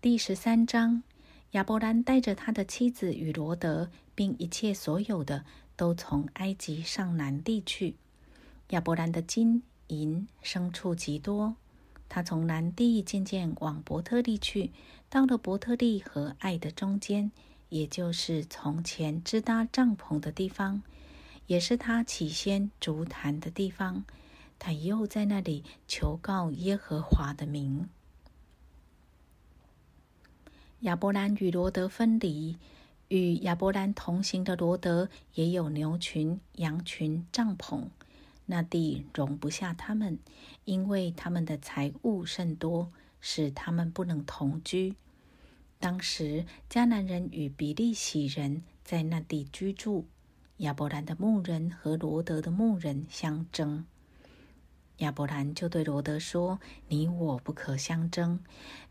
第十三章，亚伯兰带着他的妻子与罗德，并一切所有的，都从埃及上南地去。亚伯兰的金银牲畜极多，他从南地渐渐往伯特利去，到了伯特利和爱的中间，也就是从前支搭帐篷的地方，也是他起先足坛的地方。他又在那里求告耶和华的名。亚伯兰与罗德分离，与亚伯兰同行的罗德也有牛群、羊群、帐篷。那地容不下他们，因为他们的财物甚多，使他们不能同居。当时迦南人与比利洗人在那地居住，亚伯兰的牧人和罗德的牧人相争。亚伯兰就对罗德说：“你我不可相争，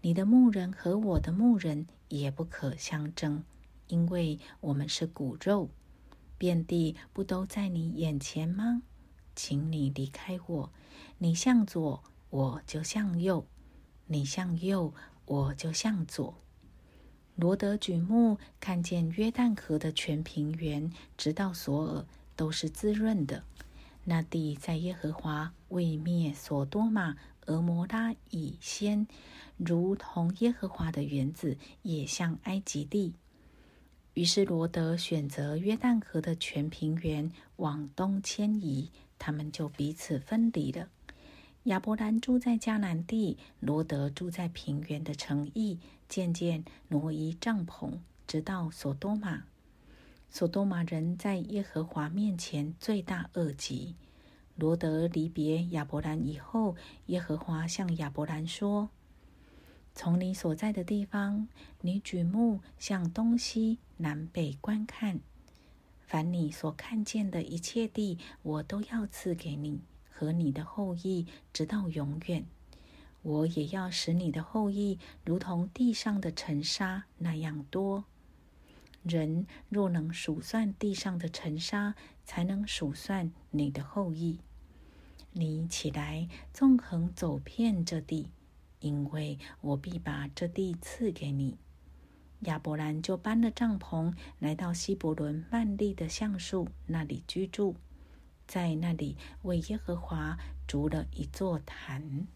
你的牧人和我的牧人也不可相争，因为我们是骨肉，遍地不都在你眼前吗？请你离开我，你向左，我就向右；你向右，我就向左。”罗德举目看见约旦河的全平原，直到索尔，都是滋润的。那地在耶和华未灭所多玛、俄摩拉以先，如同耶和华的园子，也像埃及地。于是罗德选择约旦河的全平原往东迁移，他们就彼此分离了。亚伯兰住在迦南地，罗德住在平原的城邑，渐渐挪移帐篷，直到所多玛。索多玛人在耶和华面前罪大恶极。罗德离别亚伯兰以后，耶和华向亚伯兰说：“从你所在的地方，你举目向东西南北观看，凡你所看见的一切地，我都要赐给你和你的后裔，直到永远。我也要使你的后裔如同地上的尘沙那样多。”人若能数算地上的尘沙，才能数算你的后裔。你起来，纵横走遍这地，因为我必把这地赐给你。亚伯兰就搬了帐篷，来到希伯伦曼利的橡树那里居住，在那里为耶和华筑了一座坛。